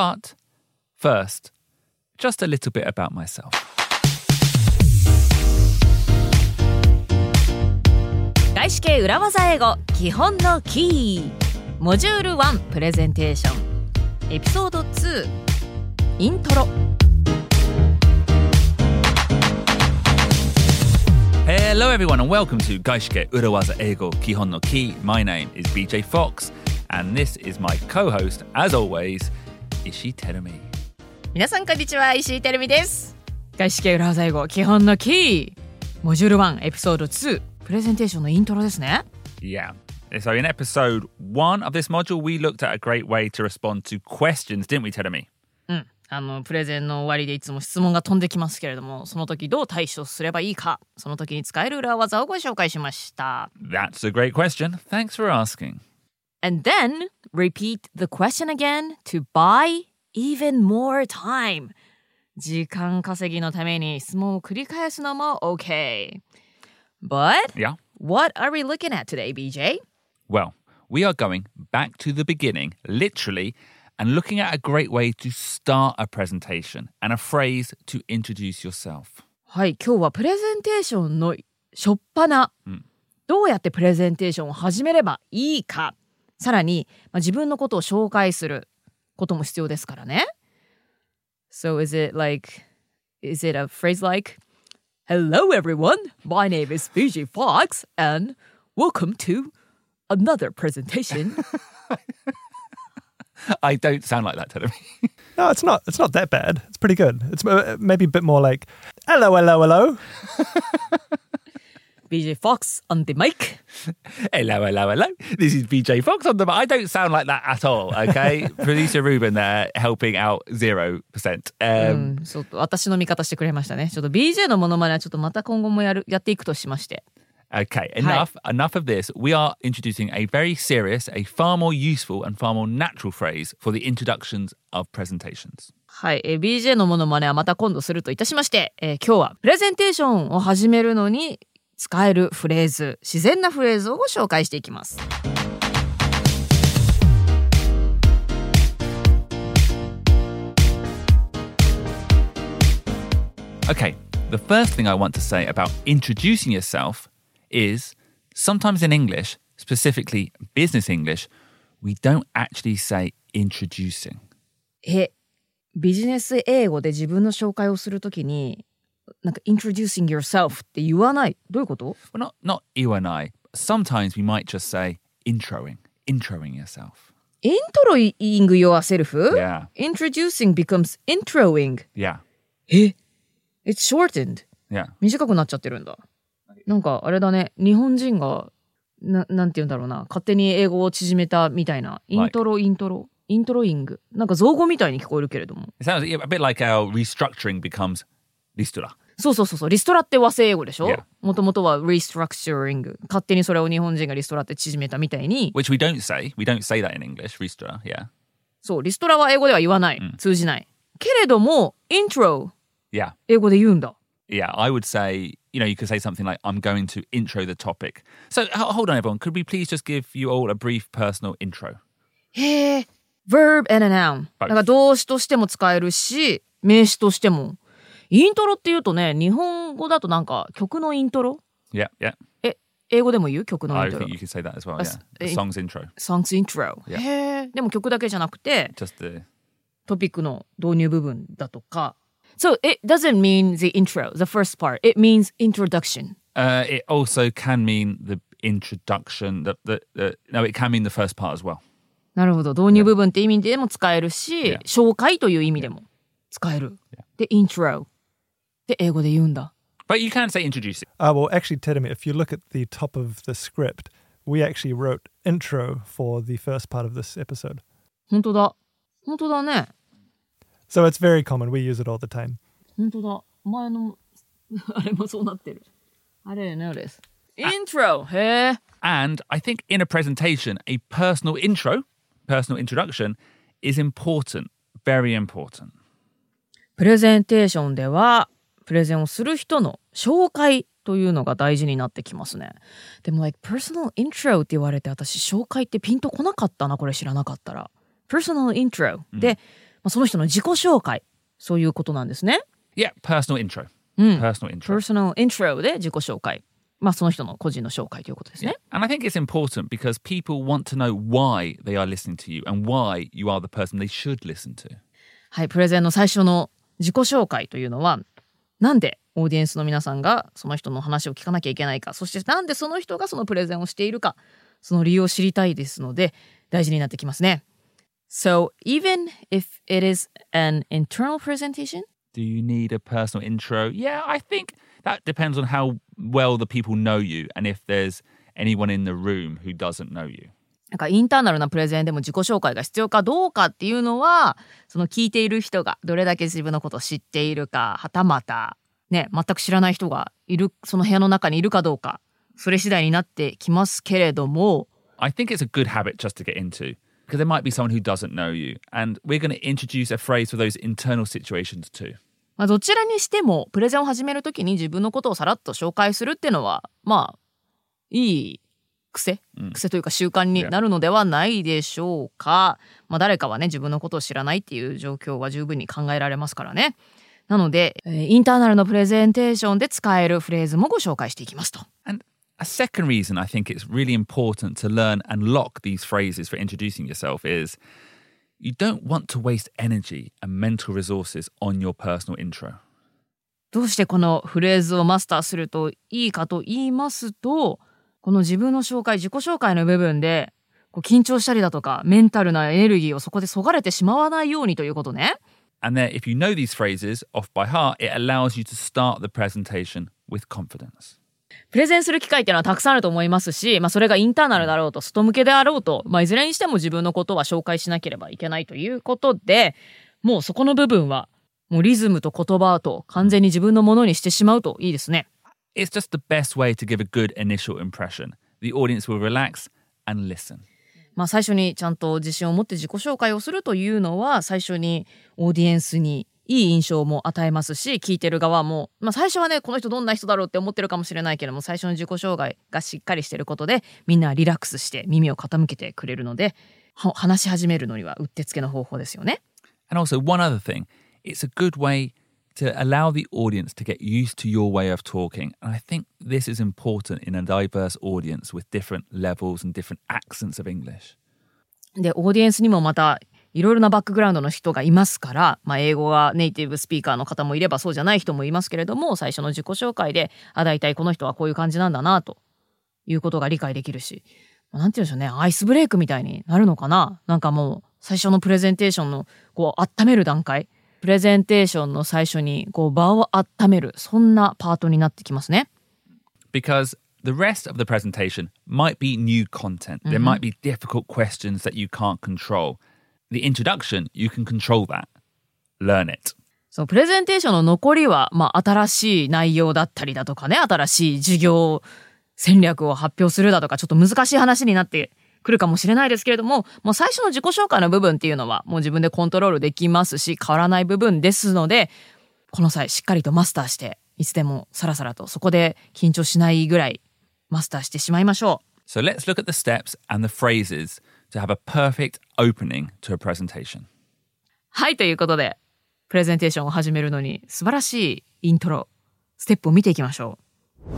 But first, just a little bit about myself. 外資系裏技英語基本のキーモジュール1プレゼンテーションエピソード2イントロ Hello, everyone, and welcome to Gaishike Urawaza Eigo Kihon no Ki. My name is BJ Fox, and this is my co host, as always, 石井テルミ。皆さんこんにちは石井テルミです。外資系裏技英語基本のキーモジュール1エピソード2プレゼンテーションのイントロですね。Yeah. So in episode one of this module, we looked at a great way to respond to questions, didn't we, Terumi? うん。あの、プレゼンの終わりでいつも質問が飛んできますけれども、その時どう対処すればいいか、その時に使える裏技をご紹介しました。That's a great question. Thanks for asking. And then repeat the question again to buy even more time. 時間稼ぎのために質問を繰り返すのも OK. But Yeah. what are we looking at today, BJ? Well, we are going back to the beginning, literally, and looking at a great way to start a presentation and a phrase to introduce yourself. はい、今日はプレゼンテーションの初っ端、うんどうやってプレゼンテーションを始めればいいか、 さらに、まあ、自分のことを紹介することも必要ですからね。So is it like, is it a phrase like, Hello everyone, my name is BJ Fox and welcome to another presentation. I don't sound like that, Telemi. No, it's not. It's not that bad. It's pretty good. It's uh, maybe a bit more like, hello, hello, hello. BJ Fox on the mic. hello, hello, hello. This is BJ Fox on the. I don't sound like that at all. Okay, producer Ruben there helping out zero percent. う Um, ん、そう私の味方してくれましたね。ちょっと BJ のモノマネはちょっとまた今後もやるやっていくとしまして。Okay, enough. Enough of this. We are introducing a very serious, a far more useful and far more natural phrase for the introductions of presentations. はい、えー BJ のモノマネはまた今度するといたしまして、えー今日はプレゼンテーションを始めるのに使えるフレーズ、自然なフレーズをご紹介していきます。Okay, the first thing I want to say about introducing yourself is sometimes in English, specifically business English, we don't actually say introducing. え、ビジネス英語で自分の紹介をするときに、なんか introducing yourself って言わない。どういうこと Well, not not you and I. Sometimes we might just say introing, introing yourself. イントロイング yourself? Yeah. Introducing becomes introing. Yeah, え It's shortened. yeah. 短くなっちゃってるんだ。なんかあれだね、日本人が、ななんて言うんだろうな、勝手に英語を縮めたみたいな、イントロ、イントロ、イントロイング。なんか造語みたいに聞こえるけれども。It sounds a bit like our restructuring becomes listura. そうそうそうそう、リストラって和製英語でしょ.もともとは restructuring。勝手にそれを日本人がリストラって縮めたみたいに、which we don't say. We don't say that in English. Ristra, yeah, そう、リストラは英語では言わない。うん通じない。けれども、イントロ、yeah, 英語で言うんだ。yeah. I would say, you know, you could say something like, "I'm going to intro the topic." So hold on, everyone. Could we please just give you all a brief personal intro? へえ、verb and a noun。だ.から動詞としても使えるし、名詞としても。イントロっていうとね、日本語だとなんか曲のイントロ Yeah, yeah. え、英語でも言う曲のイ I ントロ think。you could say that as well. Yeah, the song's intro, songs intro。Yeah. へえ。でも曲だけじゃなくて、just the トピックの導入部分だとか。So it doesn't mean the intro, the first part. It means introduction. Uh, it also can mean the introduction. The, the, the no, it can mean the first part as well. なるほど。導入部分って意味でも使えるし、Yeah. 紹介という意味でも使える。で、intro。で、英語で言うんだ。 But you can say introducing. Uh, well, actually, Tedemi, if you look at the top of the script, we actually wrote intro for the first part of this episode. 本当だ。本当だね。 So it's very common. We use it all the time. 本当だ。前の、あれもそうなってる。I didn't notice. Intro! へえ。 And I think in a presentation, a personal intro, personal introduction, is important. Very important. プレゼンテーションでは、 プレゼンをする人の紹介というのが大事になってきますね。でも、like, personal intro って言われて、私、紹介ってピンとこなかったな、これ知らなかったら。personal intro、で、まあ、その人の自己紹介、そういうことなんですね。Yeah, personal intro. うん。Personal intro. personal intro で自己紹介。まあその人の個人の紹介ということですね。And I think it's important because people want to know why they are listening to you and why you are the person they should listen to. はい、プレゼンの最初の自己紹介というのは、なんでオーディエンスの皆さんがその人の話を聞かなきゃいけないか、そしてなんでその人がそのプレゼンをしているか、その理由を知りたいですので、大事になってきますね。So, even if it is an internal presentation, Do you need a personal intro? Yeah, I think that depends on how well the people know you and if there's anyone in the room who doesn't know you. なんかインターナルなプレゼンでも自己紹介が必要かどうかっていうのは、その聞いている人がどれだけ自分のことを知っているか、はたまた、ね、全く知らない人がいる、その部屋の中にいるかどうか、それ次第になってきますけれども、I think it's a good habit just to get into because there might be someone who doesn't know you. And we're going to introduce a phrase for those internal situations too. まあ、どちらにしてもプレゼンを始めるときに自分のことをさらっと紹介するっていうのはまあいい癖、癖というか習慣になるのではないでしょうか、まあ、誰かはね自分のことを知らないっていう状況は十分に考えられますからねなので、えーインターナルのプレゼンテーションで使えるフレーズもご紹介していきますと And a second reason I think it's really important to learn and lock these phrases for introducing yourself is you don't want to waste energy and mental resources on your personal intro. どうしてこのフレーズをマスターするといいかと言いますとこの自分の紹介自己紹介の部分でこう緊張したりだとかメンタルなエネルギーをそこでそがれてしまわないようにということね。And then if you know these phrases off by heart, it allows you to start the presentation with confidence. プレゼンする機会っていうのはたくさんあると思いますし、まあ、それがインターナルだろうと外向けであろうと、まあ、いずれにしても自分のことは紹介しなければいけないということでもうそこの部分はもうリズムと言葉と完全に自分のものにしてしまうといいですね。It's just the best way to give a good initial impression. The audience will relax and listen. まあ、最初にちゃんと自信を持って自己紹介をするというのは最初にオーディエンスにいい印象も与えますし聞いてる側も、まあ、最初はねこの人どんな人だろうって思ってるかもしれないけども最初の自己紹介がしっかりしてることでみんなリラックスして耳を傾けてくれるので話し始めるのにはうってつけの方法ですよね。And also, one other thing, it's a good way to allow the audience to get used to your way of talking. And I think this is important in a diverse audience with different levels and different accents of English. でオーディエンスにもまたいろいろなバックグラウンドの人がいますから、まあ、英語がネイティブスピーカーの方もいればそうじゃない人もいますけれども最初の自己紹介であ大体この人はこういう感じなんだなということが理解できるし、まあなんて言うんでしょうねアイスブレイクみたいになるのかななんかもう最初のプレゼンテーションのこう温める段階プレゼンテーションの最初にこう場を温めるそんなパートになってきますね。because the rest of the presentation might be new content. There might be difficult questions that you can't control. The introduction, you can control that. Learn it. そのプレゼンテーションの残りは、まあ、新しい内容だったりだとかね、新しい事業戦略を発表するだとか、ちょっと難しい話になってくるかもしれないですけれども、もう最初の自己紹介の部分っていうのは、もう自分でコントロールできますし、変わらない部分ですので、この際しっかりとマスターして、いつでもさらさらとそこで緊張しないぐらいマスターしてしまいましょう。So let's look at the steps and the phrases to have a perfect opening to a presentation. はい、ということで、プレゼンテーションを始めるのに素晴らしいイントロ、ステップを見ていきましょう。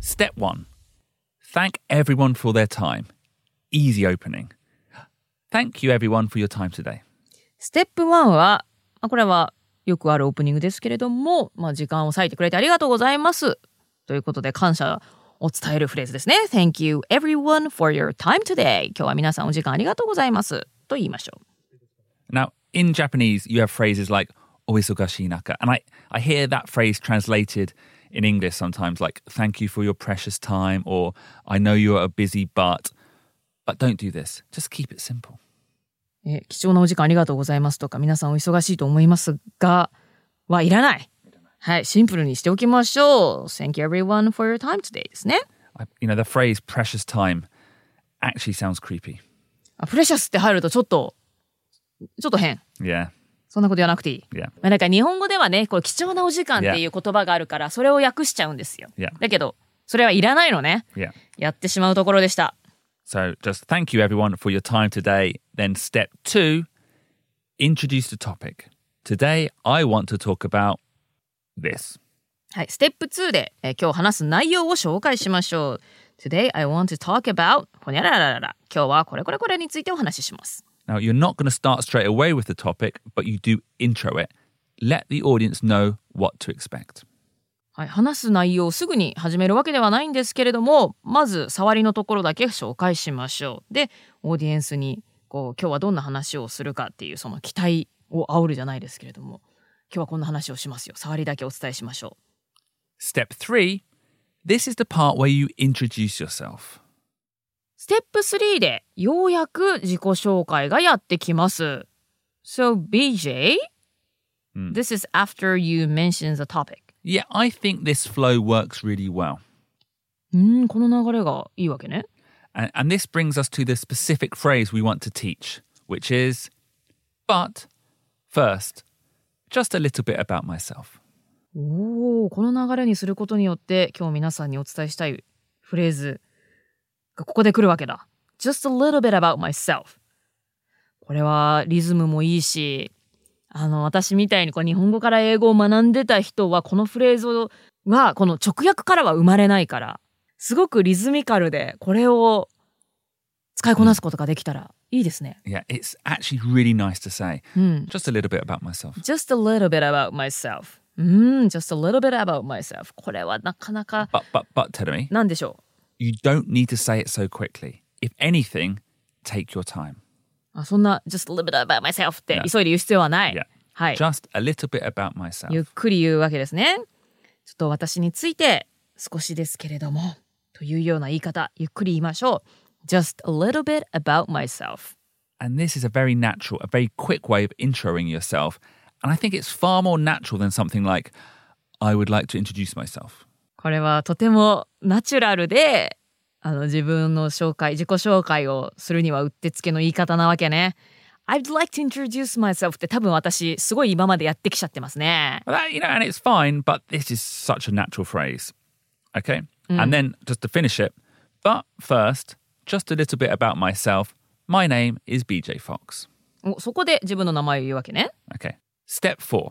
Step one thank everyone for their time. Easy opening. Thank you, everyone, for your time today. ステップ1は、まあこれはよくあるオープニングですけれども、まあ、時間を割いてくれてありがとうございます。ということで感謝を伝えるフレーズですね。Thank you everyone for your time today. 今日は皆さんお時間ありがとうございます。と言いましょう。 Now, in Japanese, you have phrases like oisogashi naka. And I, I hear that phrase translated in English sometimes like, thank you for your precious time, or I know you're a busy but. But don't do this. Just keep it simple. え貴重なお時間ありがとうございますとか、皆さんお忙しいと思いますが、はいらない。はい、シンプルにしておきましょう。Thank you everyone for your time today ですね。 I, you know, the phrase precious time actually sounds creepy. あプレシャスって入るとちょっと、ちょっと変。 Yeah. そんなこと言わなくていい。まあ、なんか日本語ではね、こう貴重なお時間っていう言葉があるから、それを訳しちゃうんですよ。だけど、それはいらないのね。やってしまうところでした。So just thank you, everyone, for your time today. Then step two introduce the topic. Today, I want to talk about this. はい、ステップ2で、えー今日話す内容を紹介しましょう。Today I want to talk about ほにゃらららら。今日はこれこれこれについてお話しします。Now, you're not going to start straight away with the topic, but you do intro it. Let the audience know what to expect. はい、話す内容をすぐに始めるわけではないんですけれども、まず触りのところだけ紹介しましょう。で、オーディエンスにこう今日はどんな話をするかっていうその期待を煽るじゃないですけれども、今日はこんな話をしますよ。触りだけお伝えしましょう。Step three this is the part where you introduce yourself. ステップ3でようやく自己紹介がやってきます。So BJ, this is after you mention the topic. Yeah, I think this flow works really well. うーん、この流れがいいわけね。And, and this brings us to the specific phrase we want to teach, which is, but first, just a little bit about myself. おお、この流れにすることによって今日皆さんにお伝えしたいフレーズがここで来るわけだ。Just a little bit about myself. これはリズムもいいし、あの私みたいにこう日本語から英語を学んでた人はこのフレーズはこの直訳からは生まれないから、すごくリズミカルでこれを使いこなすことができたらいいですね。Yeah, it's actually really nice to say. うん。Just a little bit about myself. Just a little bit about myself. うん、just a little bit about myself. これはなかなか But, but, but, Terumi, なんでしょう you don't need to say it so quickly. If anything, take your time. あそんな just a little bit about myself って Yeah. 急いで言う必要はない。 Yeah. はい。 Just a little bit about myself. ゆっくり言うわけですね。ちょっと私について少しですけれどもというような言い方、ゆっくり言いましょう。just a little bit about myself. And this is a very natural, a very quick way of introing yourself. And I think it's far more natural than something like, I would like to introduce myself. これはとてもナチュラルであの自分の紹介、自己紹介をするにはうってつけの言い方なわけね。I'd like to introduce myself って多分私すごい今までやってきちゃってますね。Well, that, you know, and it's fine, but this is such a natural phrase. Okay. And then just to finish it, but first, just a little bit about myself. My name is BJ Fox. おそこで自分の名前を言うわけね。Okay. Step four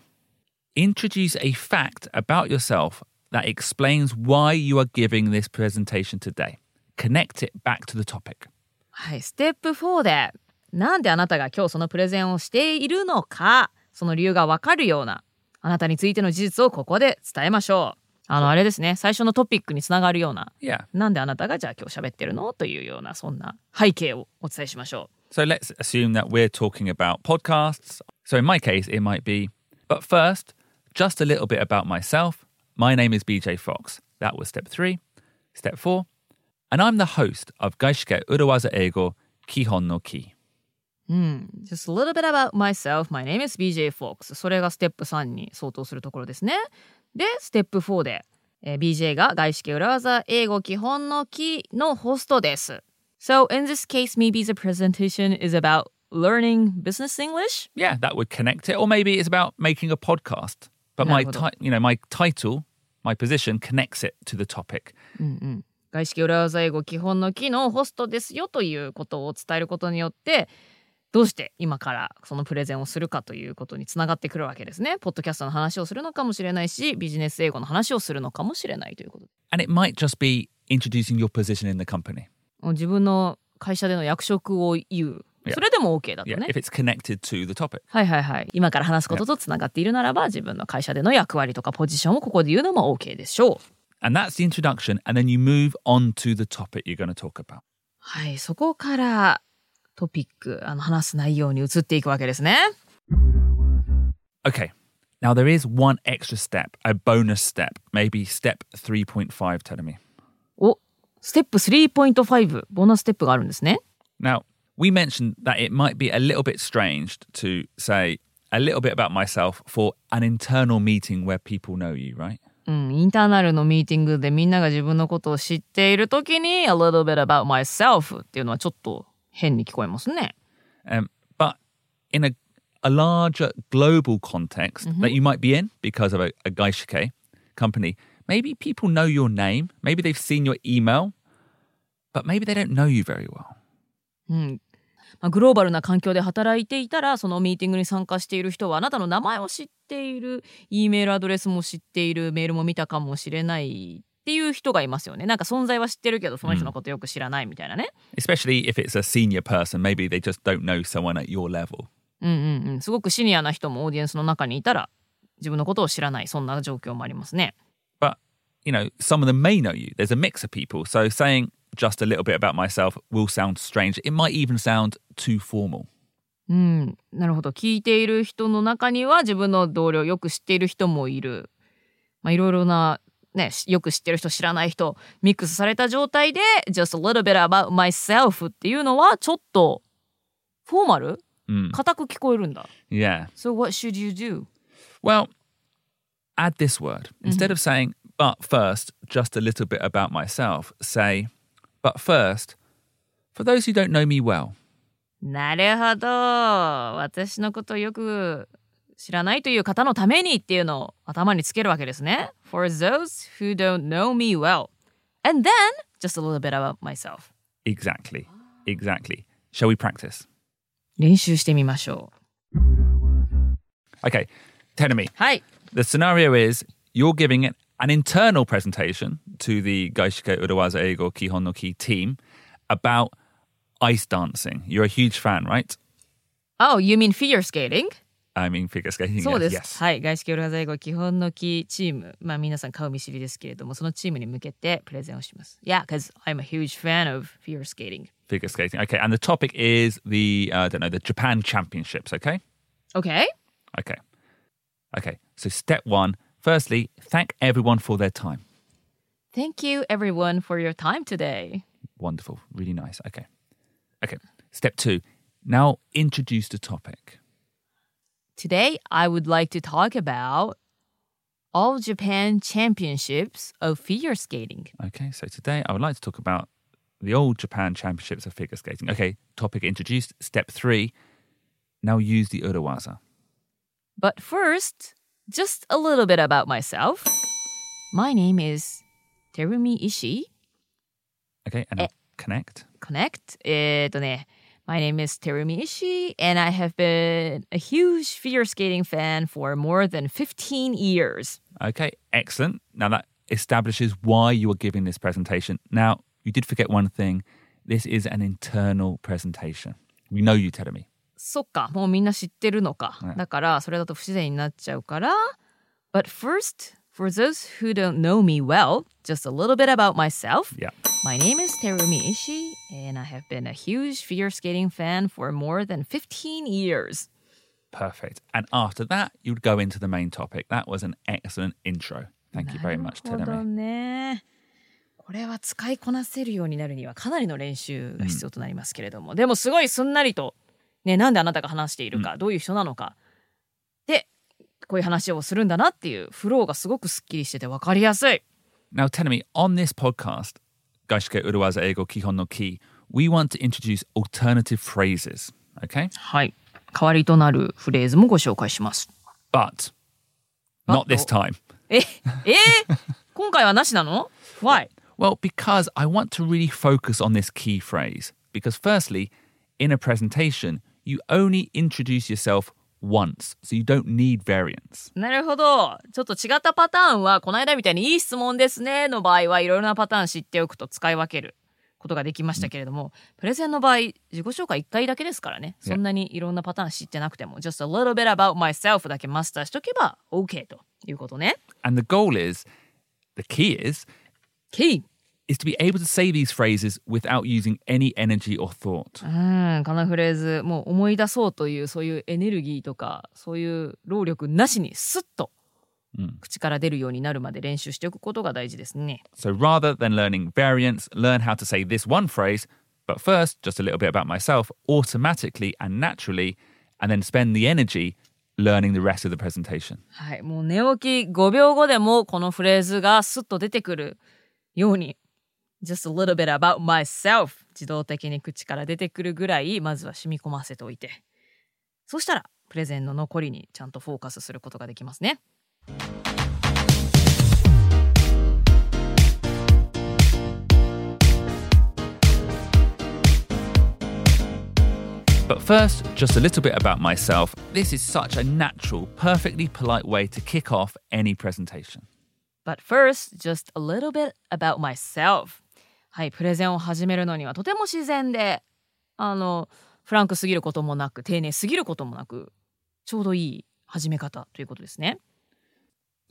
introduce a fact about yourself that explains why you are giving this presentation today. Connect it back to the topic. はい、ステップ4でなんであなたが今日そのプレゼンをしているのかその理由がわかるようなあなたについての事実をここで伝えましょうあのあれですね最初のトピックにつながるような Yeah. なんであなたがじゃあ今日喋ってるのというようなそんな背景をお伝えしましょ So let's assume that we're talking about podcasts. So in my case, it might be, but first, just a little bit about myself. My name is BJ Fox. That was step three. Step four, and I'm the host of Gaishike Urawaza Eigo Kihon no Ki. う。うん。Just a little bit about myself. My name is BJ Fox. それがステップ3に相当するところですね。で、ステップ4で、えー BJ が外資系裏技英語基本のキのホストです。So in this case, maybe the presentation is about learning business English? Yeah, that would connect it. Or maybe it's about making a podcast. But my, なるほど。 ti- you know, my title, my position connects it to the topic. 外資系裏技英語基本のキのホストですよということを伝えることによってどうして今からそのプレゼンをするかということにつながってくるわけですね。ポッドキャストの話をするのかもしれないしビジネス英語の話をするのかもしれないということで And it might just be introducing your position in the company. 自分の会社での役職を言う Yeah. それでも OK だと Yeah, ね。if it's connected to the topic. はいはいはい。今から話すこととつながっているならば自分の会社での役割とかポジションをここで言うのも OK でしょう。And that's the introduction. And then you move on to the topic you're going to talk about. はい、そこからトピック、あの話す内容に移っていくわけですね。Okay. Now there is one extra step, a bonus step, maybe step 3.5, Telemi. お、ステップ3.5、ボーナスステップがあるんですね。Now, we mentioned that it might be a little bit strange to say a little bit about myself for an internal meeting where people know you, right? うん、インターナルのミーティングでみんなが自分のことを知っているときに a little bit about myself っていうのはちょっと変に聞こえますね。 Um, but in a, a larger global context that you might be in because of a, a Gaishike company, maybe people know your name, maybe they've seen your email, but maybe they don't know you very well. うん。 まあ、グローバルな環境で働いていたらそのミーティングに参加している人はあなたの名前を知っている E メールアドレスも知っているメールも見たかもしれないっていう人がいますよねなんか存在は知ってるけどその人のことよく知らないみたいなね、Especially if it's a senior person, maybe they just don't know someone at your level. うんうんうんすごくシニアな人もオーディエンスの中にいたら自分のことを知らないそんな状況もありますね But, you know, some of them may know you. There's a mix of people. So saying just a little bit about myself will sound strange. It might even sound too formal. うん、なるほど聞いている人の中には自分の同僚よく知っている人もいる、まあ、いろいろな、ね、しよく知ってる人知らない人ミックスされた状態で「just a little bit about myself」っていうのはちょっとフォーマル Mm. 硬く聞こえるんだ。 Yeah. So what should you do? Well, add this word. Instead of saying, but first, just a little bit about myself, say, but first, for those who don't know me well. なるほど私のことをよく知らないという方のためにっていうのを頭につけるわけですね。For those who don't know me well. And then just a little bit about myself. Exactly. Exactly. Shall we practice? 練習してみましょう。 Okay. Tenemi, はい。 the scenario is you're giving it an internal presentation to the Gaishike Urawaza Eigo Kihon no Ki team about ice dancing. You're a huge fan, right? Oh, you mean figure skating? I mean, figure skating. そうです。Yes. はい。外資系オルハザ英語基本の木チーム。まあ皆さん顔見知りですけれども、そのチームに向けてプレゼンをします。Yeah, because I'm a huge fan of figure skating. Figure skating. Okay. And the topic is the, uh, I don't know, the Japan Championships, okay? Okay. Okay. Okay. So step one, firstly, thank everyone for their time. Thank you everyone for your time today. Wonderful. Really nice. Okay. Okay. Step two, now introduce the topic. Today, I would like to talk about All Japan Championships of Figure Skating. Okay. So, today I would like to talk about the old Japan Championships of figure skating. Okay. Topic introduced. Step three, now use the Urawaza. But first, just a little bit about myself. My name is Terumi Ishii. Okay. And now connect. Connect. えーっとね、My name is Terumi Ishii, and I have been a huge figure skating fan for more than 15 years. Okay. Excellent. Now, that establishes why you are giving this presentation. Now, you did forget one thing. This is an internal presentation. We know you, Terumi. そっか、もうみんな知ってるのか。うんだから、それだと不自然になっちゃうから。But first, for those who don't know me well, just a little bit about myself. Yeah. My name is Terumi Ishii, and I have been a huge figure skating fan for more than 15 years. Perfect. And after that, you'd go into the main topic. That was an excellent intro. Thank you very much, Terumi. ね。これは使いこなせるようになるにはかなりの練習が必要となりますけれども、でもすごいすんなりと、ね、なんであなたが話しているか、どういう人なのかでこういう話をするんだなっていうフローがすごくすっきりしてて分かりやすい。Now, Terumi, on this podcast, Gaishike Urawaza Eigo Kihon no Ki, we want to introduce alternative phrases. Okay? はい。代わりとなるフレーズもご紹介します。But not this time. え、えー今回はなしなの ?Why? Well, because I want to really focus on this key phrase. Because, firstly, in a presentation, you only introduce yourself once, so you don't need variants. なるほど。ちょっと違ったパターンは、この間みたいにいい質問ですねの場合はいろいろなパターン知っておくと使い分けることができましたけれども、プレゼンの場合、自己紹介1回だけですからね。そんなにいろんなパターン知ってなくても、just a little bit about myself だけマスターしとけば OK ということね。And the goal is, the key is, Key! is to be able to say these phrases without using any energy or thought. うん、このフレーズ、もう思い出そうというそういうエネルギーとか、そういう労力なしにスッとうん口から出るようになるまで練習しておくことが大事ですね。 So rather than learning variants, learn how to say this one phrase, but first, just a little bit about myself automatically and naturally, and then spend the energy learning the rest of the presentation. はい、もう寝起き5秒後でもこのフレーズがスッと出てくるように just a little bit about myself 自動的に口から出てくるぐらいまずは染み込ませておいてそしたらプレゼンの残りにちゃんとフォーカスすることができますね But first, just a little bit about myself. This is such a natural, perfectly polite way to kick off any presentation. But first, just a little bit about myself. はい、プレゼンを始めるのにはとても自然で、あの、フランクすぎることもなく、丁寧すぎることもなく、ちょうどいい始め方ということですね。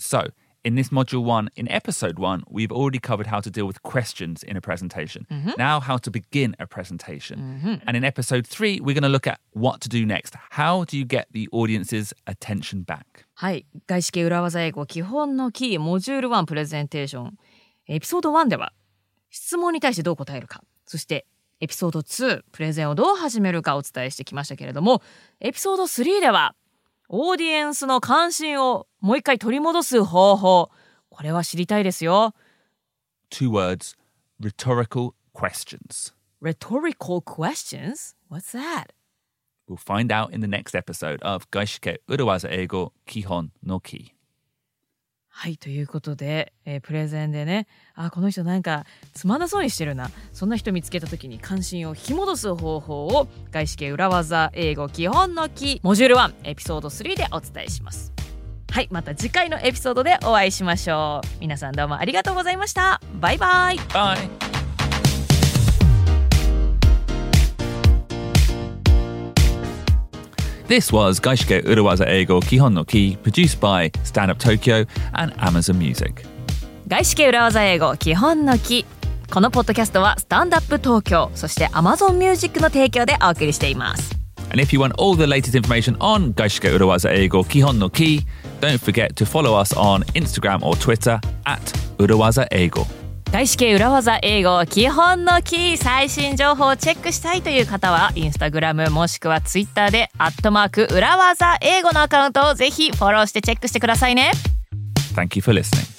So, in this module one, in episode one, we've already covered how to deal with questions in a presentation. Now, how to begin a presentation. And in episode three, we're going to look at what to do next. How do you get the audience's attention back? はい、外資系裏技英語基本のキーモジュール1プレゼンテーション。エピソード1では質問に対してどう答えるか、そしてエピソード2プレゼンをどう始めるかお伝えしてきましたけれども、エピソード3ではオーディエンスの関心をもう一回取り戻す方法。これは知りたいですよ。Two words rhetorical questions. Rhetorical questions? What's that? We'll find out in the next episode of Gaishike Urawaza Eigo Kihon no Ki. はい、ということで、えープレゼンでね、あ、この人なんかつまんなそうにしてるな。そんな人見つけた時に関心を引き戻す方法を外資系裏技英語基本の木モジュール1エピソード3でお伝えします。はい、また次回のエピソードでお会いしましょう。皆さんどうもありがとうございました。バイバイ。バイ This was Gaishike Urawaza Eigo Kihon no Ki, produced by Stand Up Tokyo and Amazon Music. 外資系裏技英語基本のキーこのポッドキャストはスタンドアップ東京そして Amazon Music の提供でお送りしています。 And if you want all the latest information on Gaishike Urawaza Eigo Kihon no Ki, don't forget to follow us on Instagram or Twitter at Urawaza Eigo. 外資系裏技英語基本のキー最新情報をチェックしたいという方はインスタグラムもしくはツイッターでアットマーク裏技英語のアカウントをぜひフォローしてチェックしてくださいね。Thank you for listening.